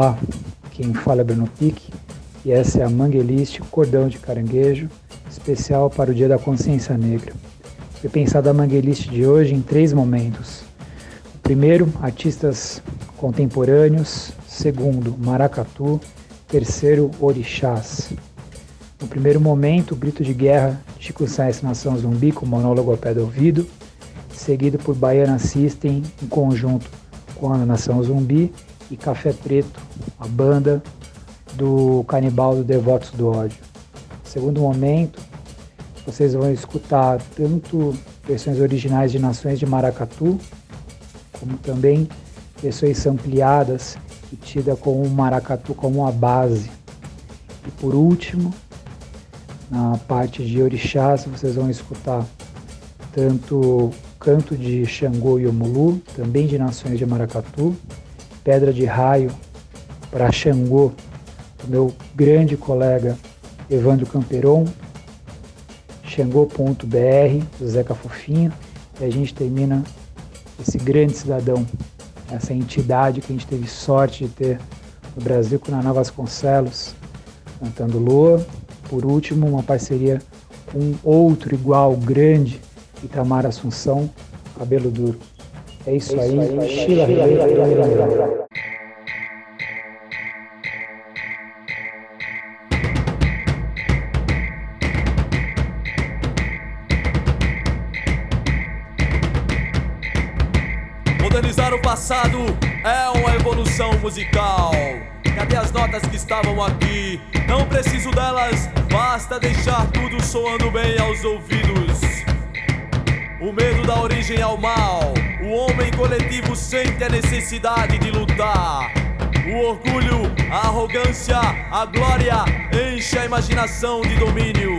Olá, quem fala é Bruno Pique e essa é a Manguelist Cordão de Caranguejo, especial para o Dia da Consciência Negra. Foi pensada a Manguelist de hoje em três momentos. O primeiro, artistas contemporâneos. Segundo, maracatu. Terceiro, orixás. No primeiro momento, o grito de guerra Chico Sainz Nação Zumbi com monólogo ao pé do ouvido, seguido por Baiana System em conjunto com a Nação Zumbi e Café Preto, a banda do Canibal do Devotos do Ódio. Segundo momento, vocês vão escutar tanto versões originais de Nações de Maracatu, como também versões ampliadas e tida com o maracatu como a base. E por último, na parte de orixás, vocês vão escutar tanto canto de Xangô e Omulu, também de Nações de Maracatu, Pedra de Raio para Xangô, do meu grande colega Evandro Camperon, xangô.br, do Zeca Fofinho, e a gente termina esse grande cidadão, essa entidade que a gente teve sorte de ter no Brasil com Naná Vasconcelos, cantando Lua. Por último, uma parceria com outro igual, grande, Itamar Assunção, Cabelo Duro. É isso, é isso aí, aí, Sheila Modernizar o passado é uma evolução musical. Cadê as notas que estavam aqui? Não preciso delas, basta deixar tudo soando bem aos ouvidos. O medo dá origem ao mal. O homem coletivo sente a necessidade de lutar. O orgulho, a arrogância, a glória enche a imaginação de domínio.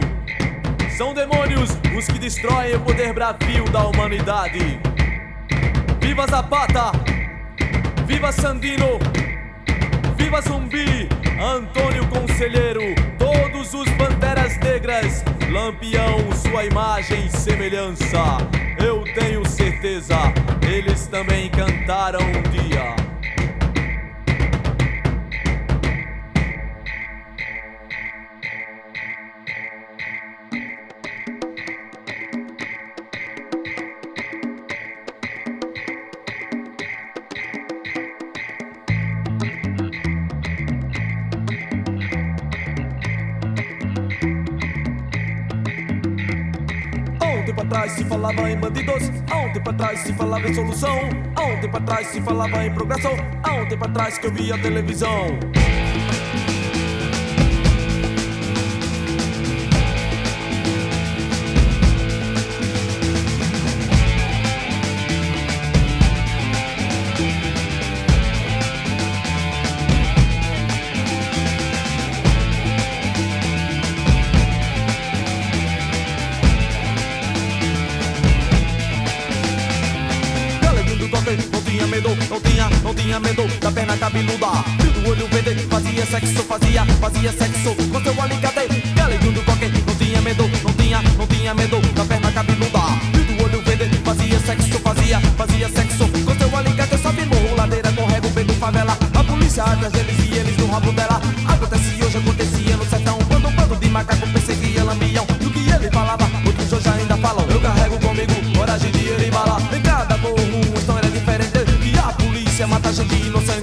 São demônios os que destroem o poder bravio da humanidade. Viva Zapata! Viva Sandino! Viva Zumbi! Antônio Conselheiro! Todos os banderas negras! Lampião, sua imagem e semelhança. Eu tenho certeza, eles também cantaram um dia. Falava em bandidos, há um atrás se falava em solução, um tempo atrás se falava em progressão, um tempo atrás que eu via televisão. Cabeluda. Do olho verde, fazia sexo, fazia, fazia sexo. Com seu alicate, galinho do coque. Não tinha medo, não tinha, não tinha medo da perna cabeluda. Do olho verde, fazia sexo, fazia, fazia sexo. Com seu alicate, sobe morro, ladeira, corrego, vendo favela. A polícia atrás deles e eles no rabo dela. Acontece hoje, acontecia no sertão. Quando um bando de macaco perseguia lambião E o que ele falava, outros hoje ainda falam. Eu carrego comigo coragem de ele bala Em cada morro, uma história diferente. E a polícia mata gente inocente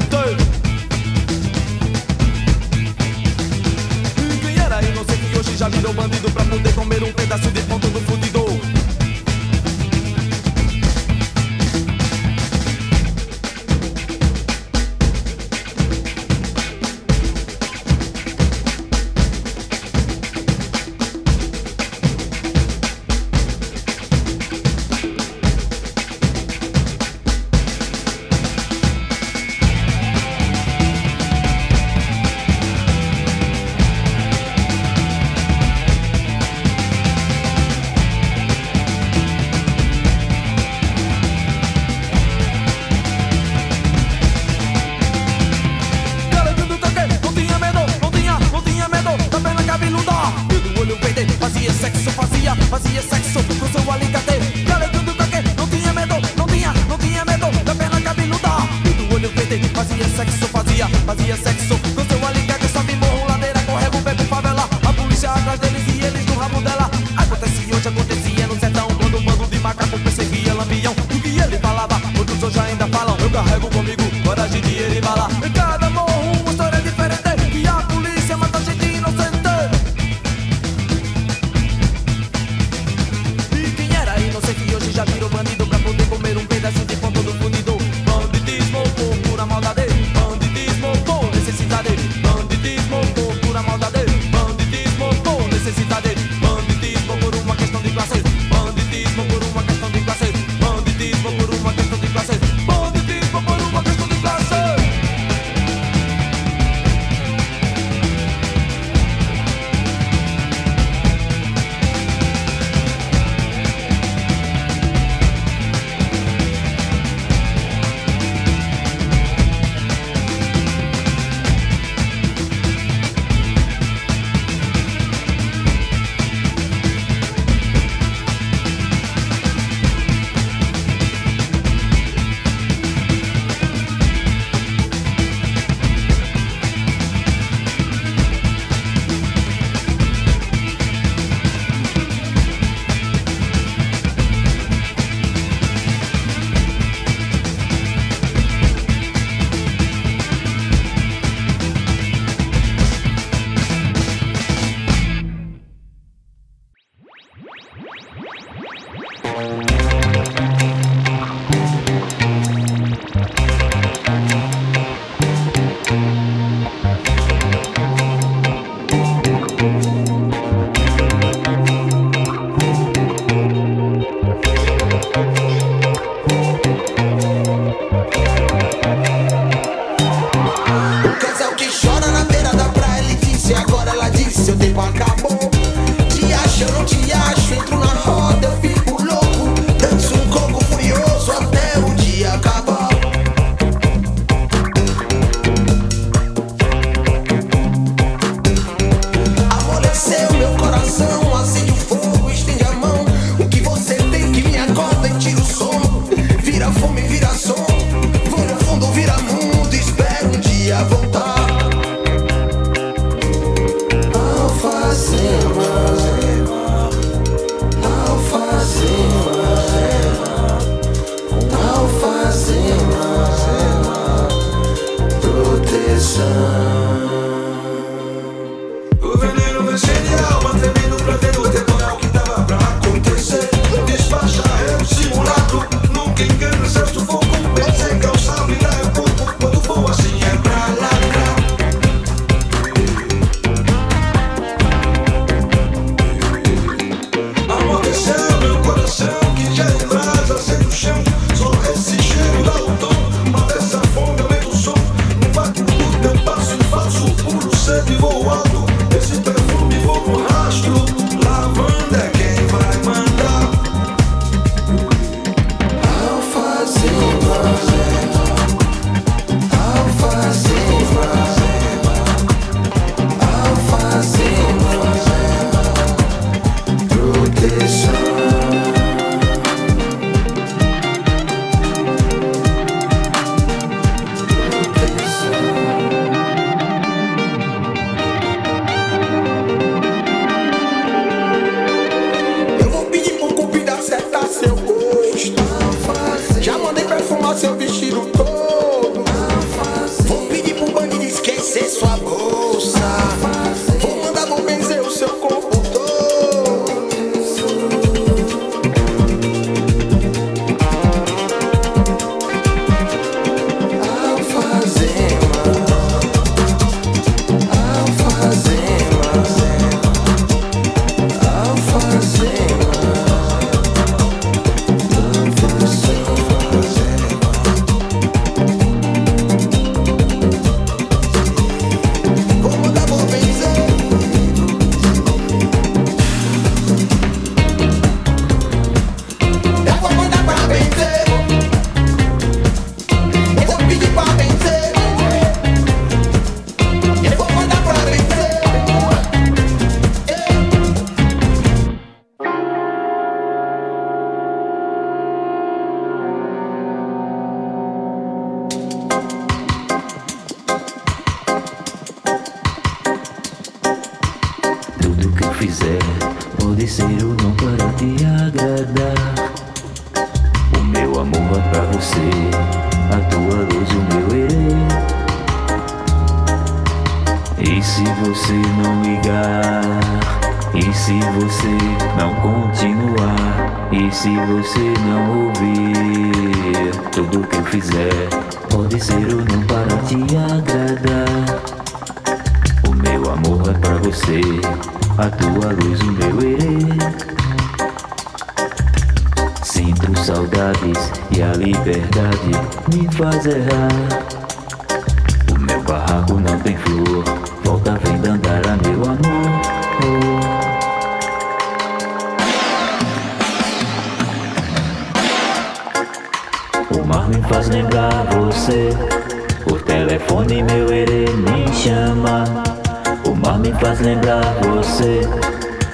faz lembrar você.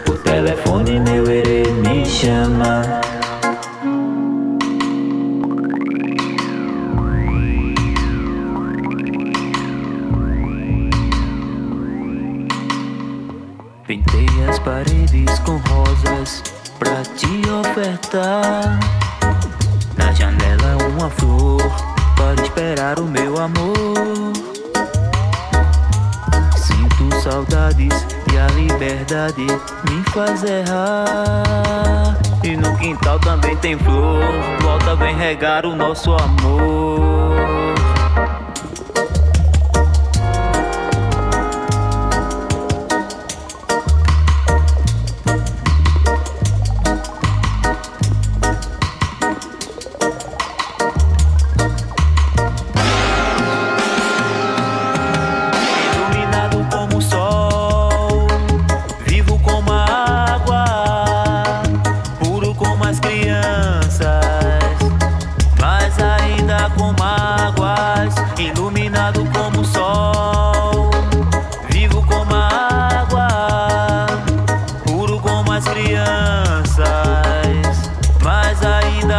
O telefone meu nosso amor.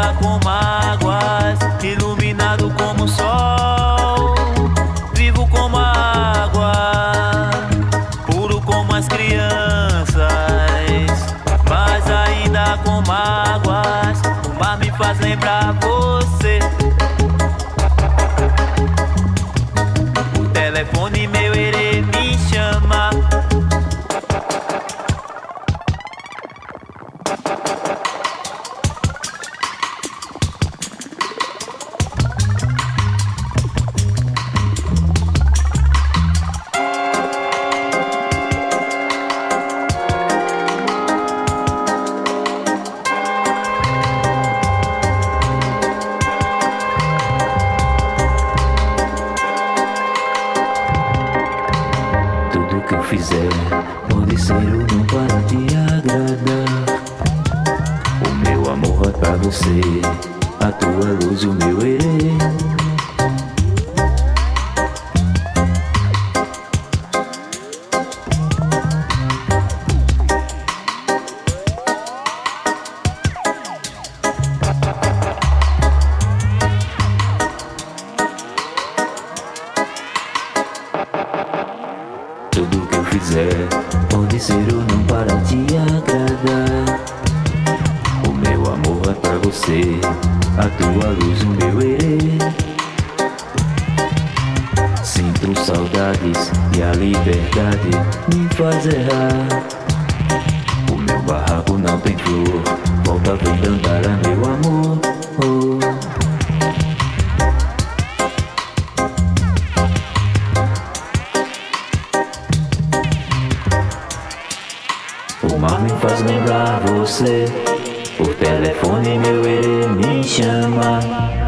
знаком verdades e a liberdade me faz errar. O meu barraco não tem flor, volta vem cantar a meu amor. O mar me faz lembrar você. Por telefone meu ele me chama.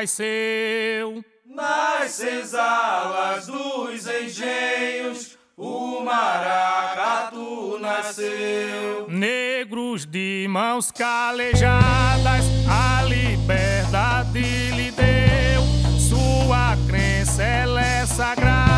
Nasceu. Nas senzalas dos engenhos, o maracatu nasceu. Negros de mãos calejadas, a liberdade lhe deu. Sua crença ela é sagrada,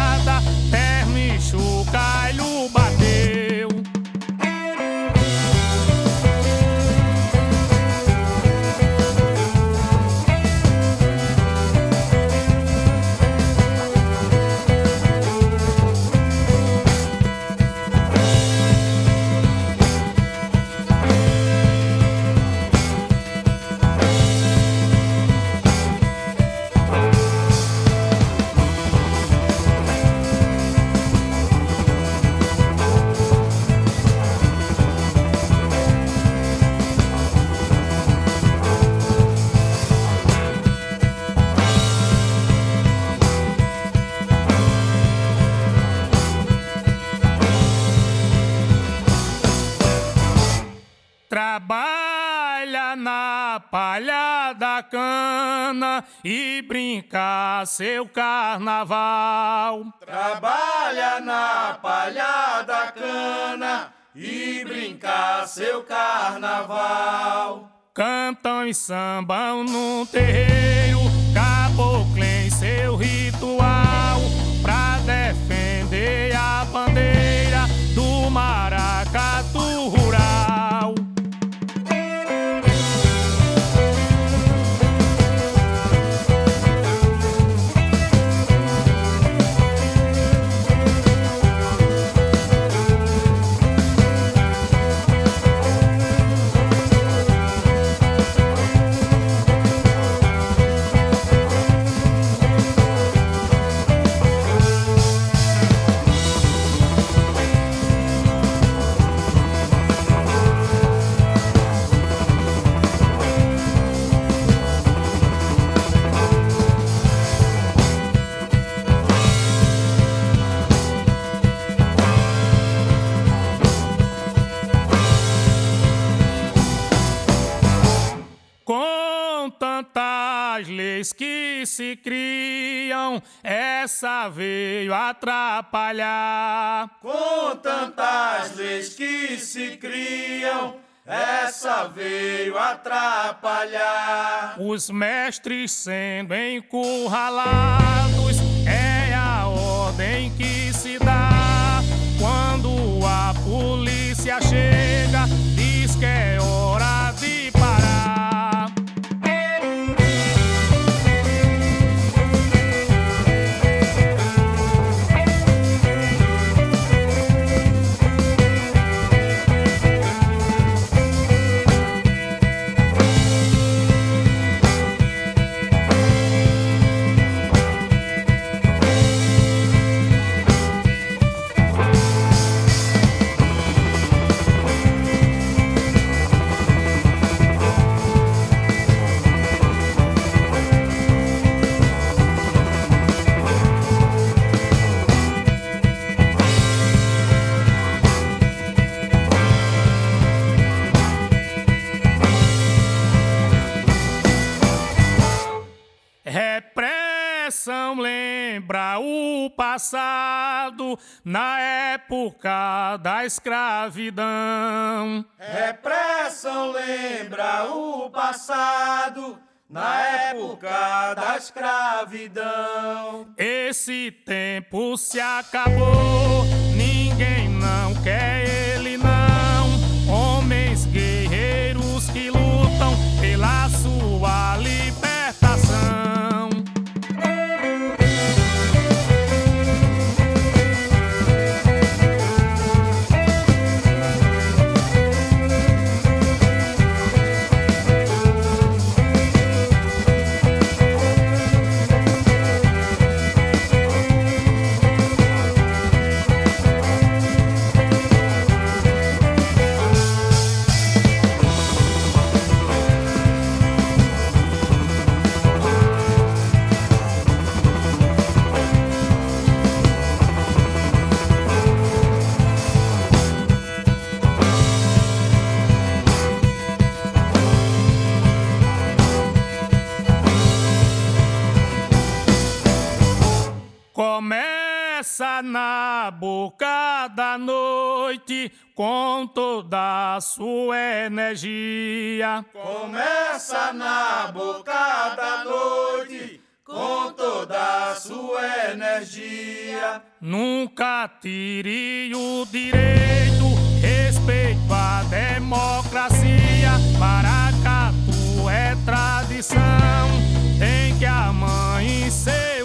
seu carnaval. Trabalha na palha da cana e brinca seu carnaval. Cantam e sambam no terreiro, que se criam, essa veio atrapalhar. Com tantas leis que se criam, essa veio atrapalhar. Os mestres sendo encurralados, é a ordem que se dá. Quando a polícia chega, passado na época da escravidão. Repressão lembra o passado na época da escravidão. Esse tempo se acabou, ninguém não quer na boca da noite com toda a sua energia. Começa na boca da noite com toda a sua energia. Nunca tire o direito, respeito a democracia. Maracatu é tradição, tem que amanhecer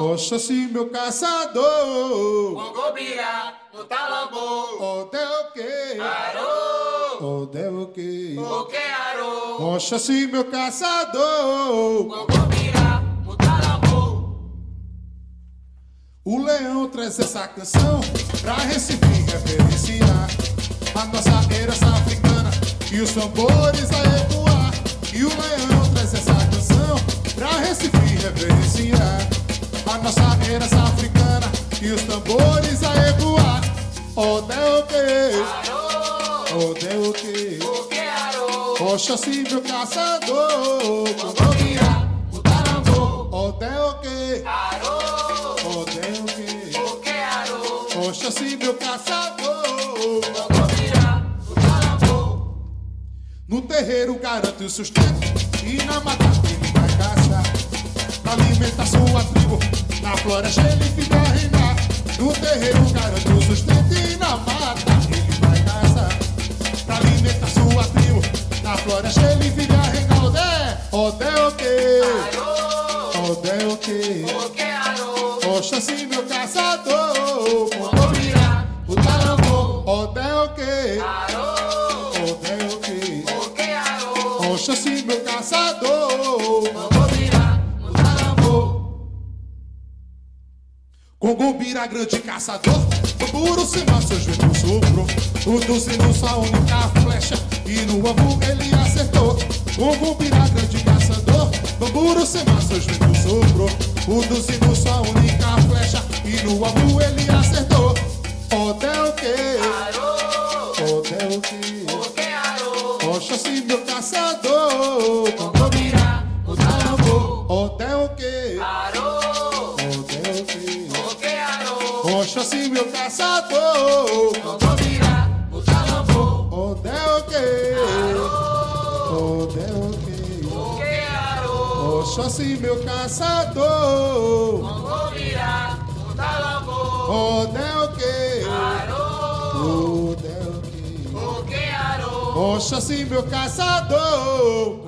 Oxóssi, meu caçador. Mongobira, no talambor. Ode o quê? Arô. Ode o quê? O que arô? Oxóssi, meu caçador. Mongobira, no talambor. O leão traz essa canção pra Recife referenciar a nossa herança africana e os tambores a ecoar. E o leão traz essa canção pra Recife referenciar a nossa herança africana e os tambores a ecoar. Que arô? Oxóssi, meu caçador. Ode o quê? Arô. Ode o quê? O que arô? Oxóssi, meu caçador. No terreiro garante o sustento e na mata ele vai caçar. Pra alimentar sua tribo, na floresta ele fica a reinar. No terreiro garante o sustento e na mata ele vai caçar. Pra alimentar sua tribo, na floresta ele fica a reinar. Odé, odé o quê? Odé o quê? O que arô? Oxóssi, meu caçador. Mongobira, O talambor, odé o quê? Congombira, grande caçador. Bamburu, cima, seus ventos soprou. O duzino, sua única flecha. E no alvo ele acertou. Congombira, grande caçador. Bamburu, cima, seus ventos soprou. O duzino, sua única flecha. E no alvo ele meu caçador. Mongobira, no talambor. Ode o quê? Arô. O quê? O que arô? Oxóssi, meu caçador.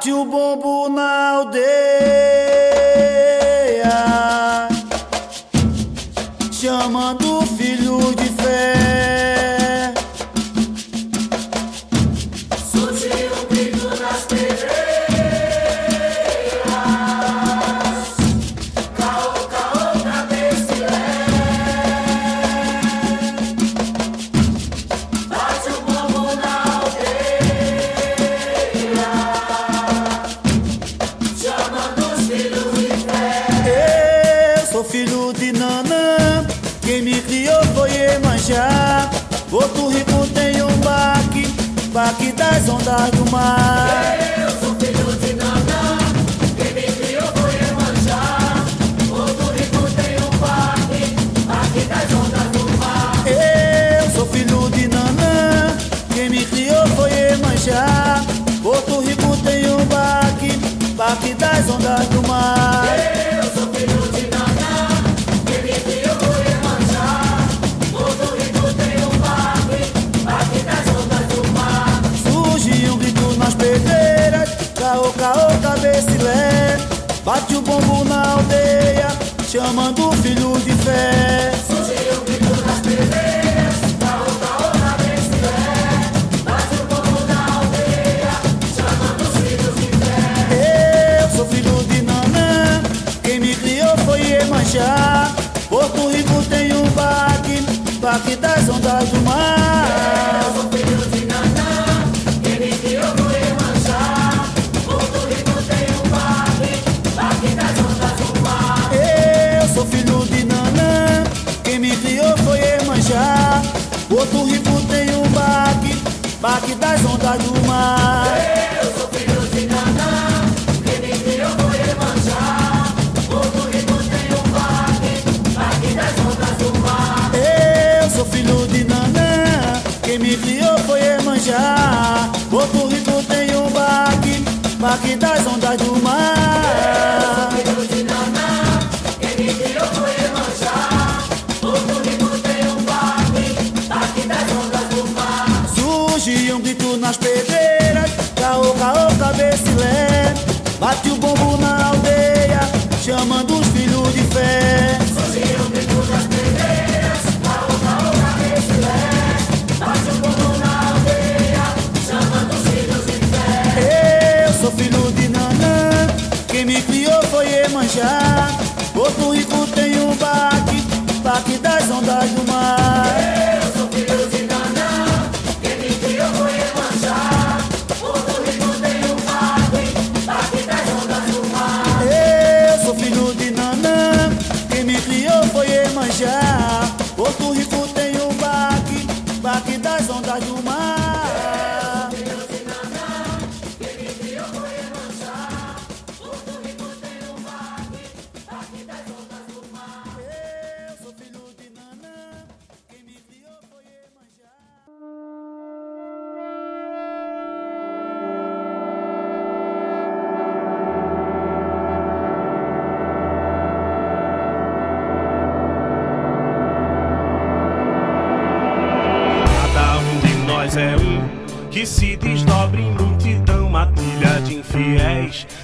tubo das ondas do mar. Chamando o filho de fé. Surgiu um grito nas pedreiras, caô, caô, cabecilé. Bate o povo na aldeia, chamando os filhos de fé. Eu sou filho de Nanã, quem me criou foi Emanjá. Porto Rico tem um baque, baque das ondas do mar. Baque das ondas do mar. Eu sou filho de Nanã, quem me criou foi Emanjá. Porto Rico tem um parque, parque das ondas do mar. Eu sou filho de Nanã, quem me criou foi Emanjá. Porto Rico tem um baque, baque das ondas do mar.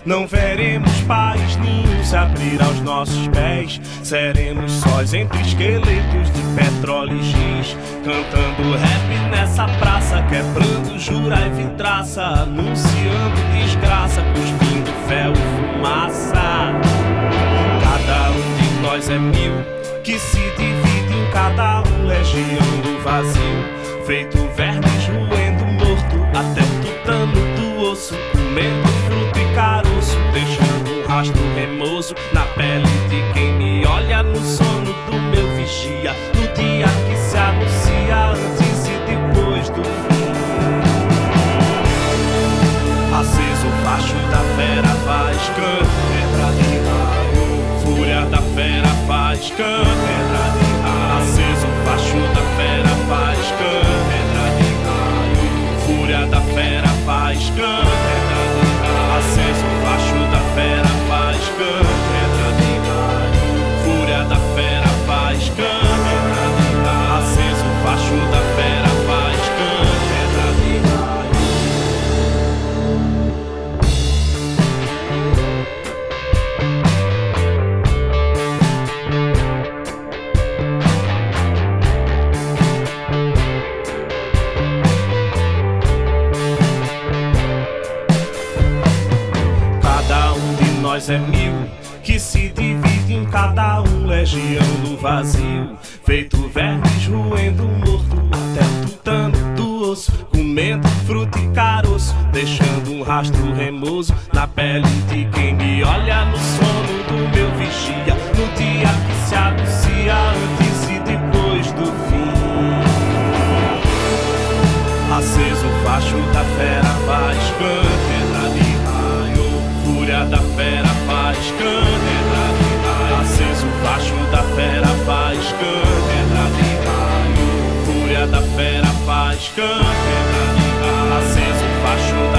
Não veremos nenhum se abrir aos nossos pés. Seremos sós entre esqueletos de petróleo e giz, cantando rap nessa praça, quebrando jura e vidraça, anunciando desgraça, cuspindo fel e fumaça. Cada um de nós é mil, que se divide em cada um legião do vazio. Feito vermes roendo morto, até tutano do osso, comendo fruto e caroço, deixando um rastro remoso na pele de quem me olha no sono do meu vigia. No dia que se anuncia antes e depois do fim. Aceso o facho da fera faz cãibra de raio Fúria da fera faz cãibra de raio Aceso o facho da fera faz cãibra de raio Fúria da fera faz cãibra mais é mil que se divide em cada um legião do vazio, feito vermes roendo morto até tutano do osso, comendo fruta e caroço, deixando um rastro remoso na pele de quem me olha no sono do meu vigia, no dia que se anuncia antes e depois do fim. Aceso o facho da fera, faz câncer da raio, fúria da fera faz cana. Aceso o facho da fera faz cana. Fúria da fera faz cana. Aceso o facho da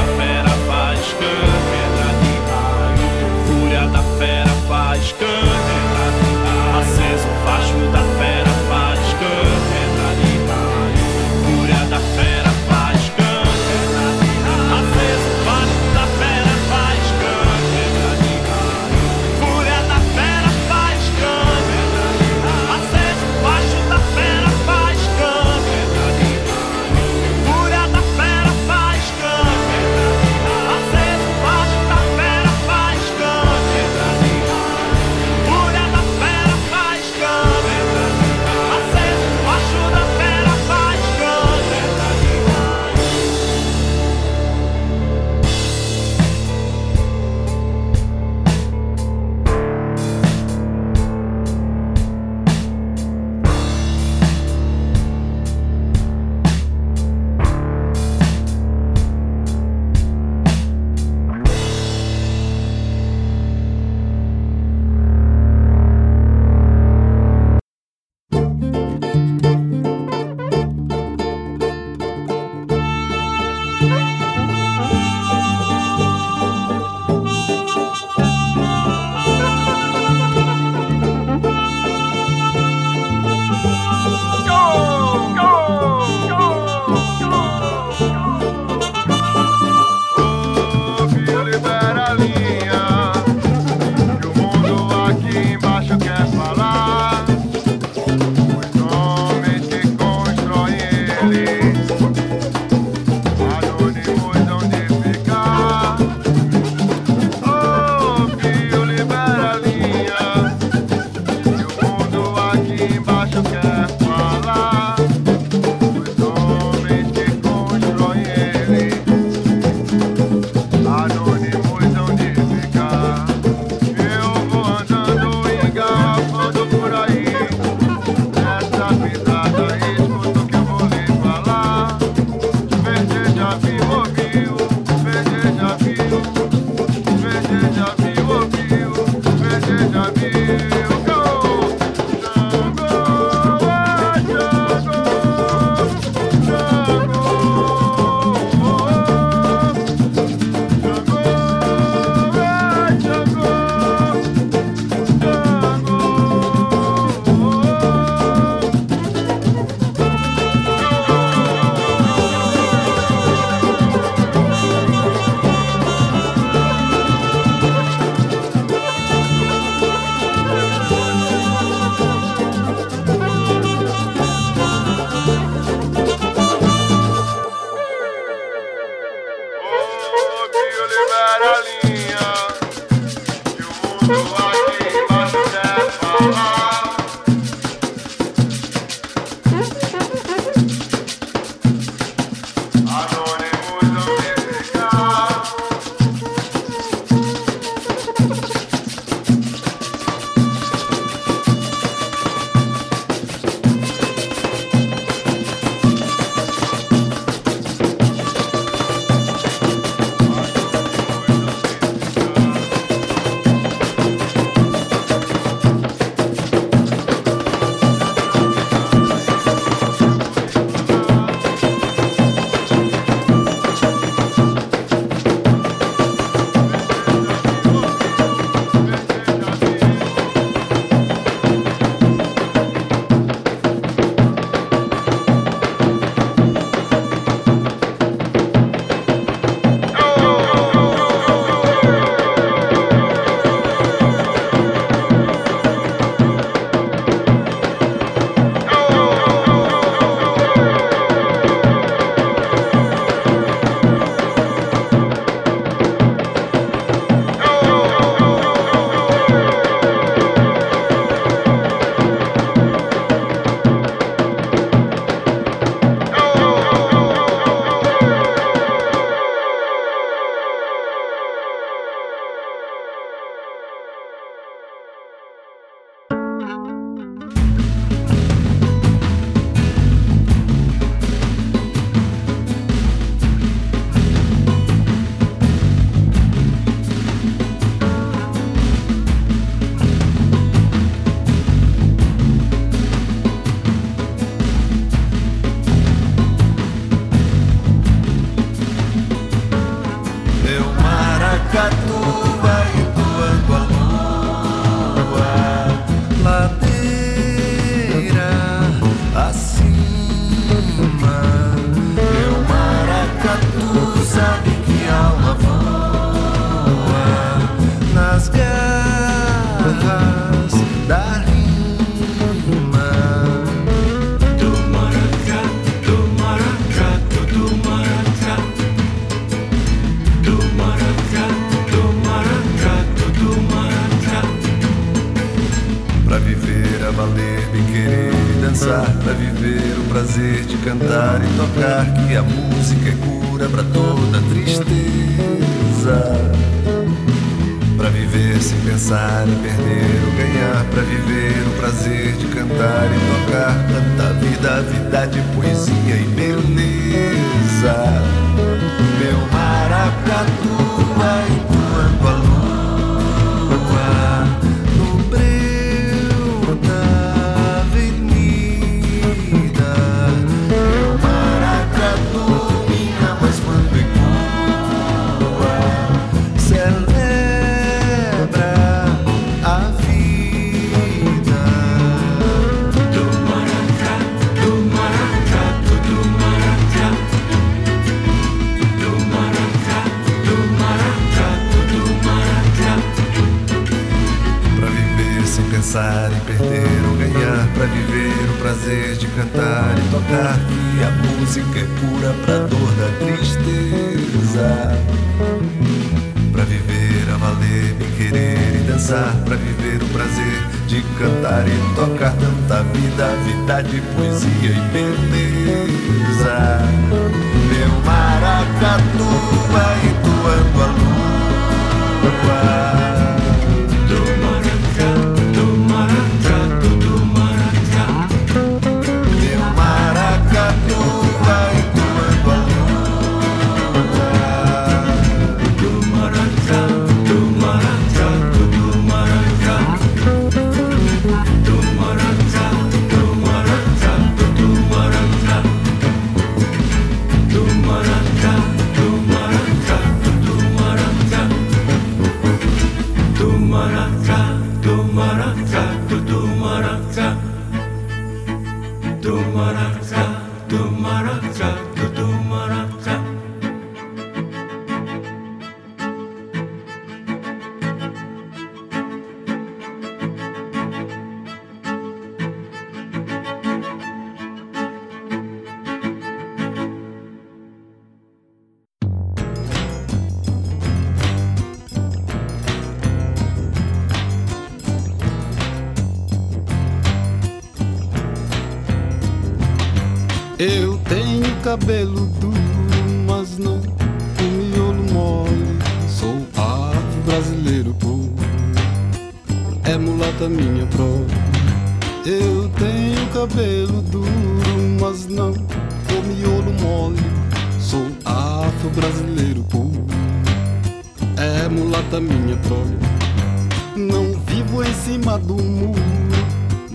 do muro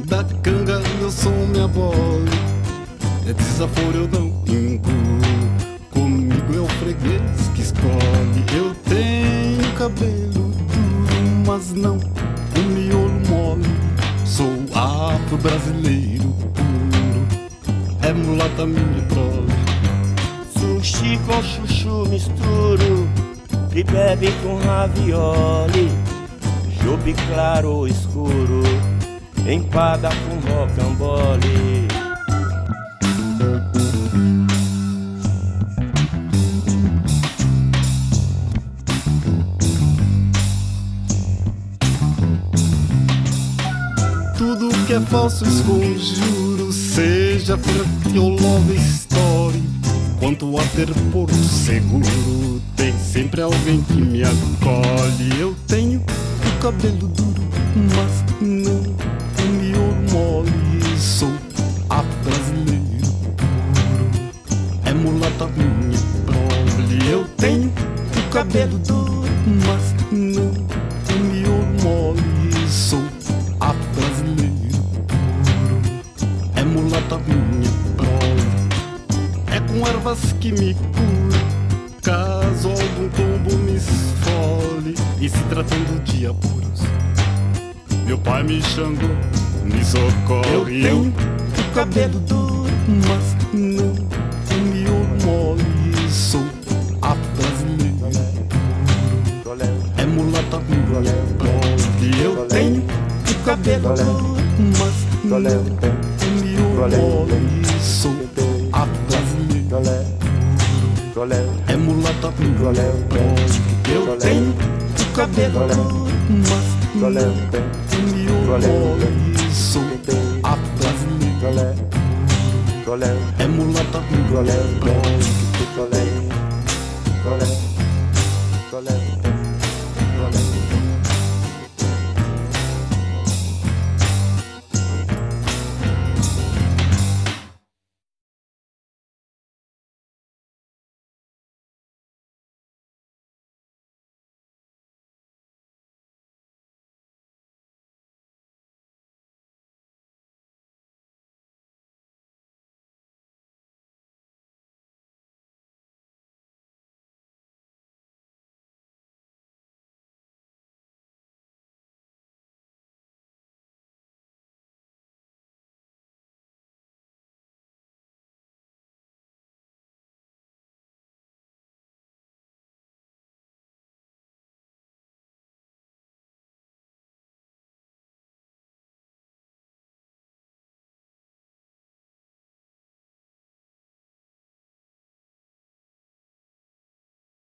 Da canga eu sou minha bola. É desaforo eu não incluo Comigo é o freguês que escolhe. Eu tenho cabelo duro Mas não um miolo mole. Sou afro-brasileiro puro É mulata minha prole. Sushi com chuchu misturo E bebe com ravioli. Jube claro ou escuro, empada com rocambole. Tudo que é falso esconjuro, seja frete ou love story. Quanto a ter porto seguro, tem sempre alguém que me acolhe. Eu tenho cabelo duro, mas não meu mole. Sou a brasileiro puro, é mulata minha prole. Eu tenho o cabelo duro, mas não meu mole. Sou a brasileiro puro, é mulata minha prole. É com ervas que me cura, caso algum tombo se tratando de apuros, meu pai me xangou, me socorre. Eu tenho o cabelo duro, mas não o mole. Sou afro brasileiro puro. É mulata pobre. Eu tenho o cabelo duro, mas não o mole. Sou afro brasileiro puro. É mulata pobre. Eu tenho cabelo duro, mas não o miolo mole. Sou afro brasileiro puro. É mulata pobre. Colé, colé.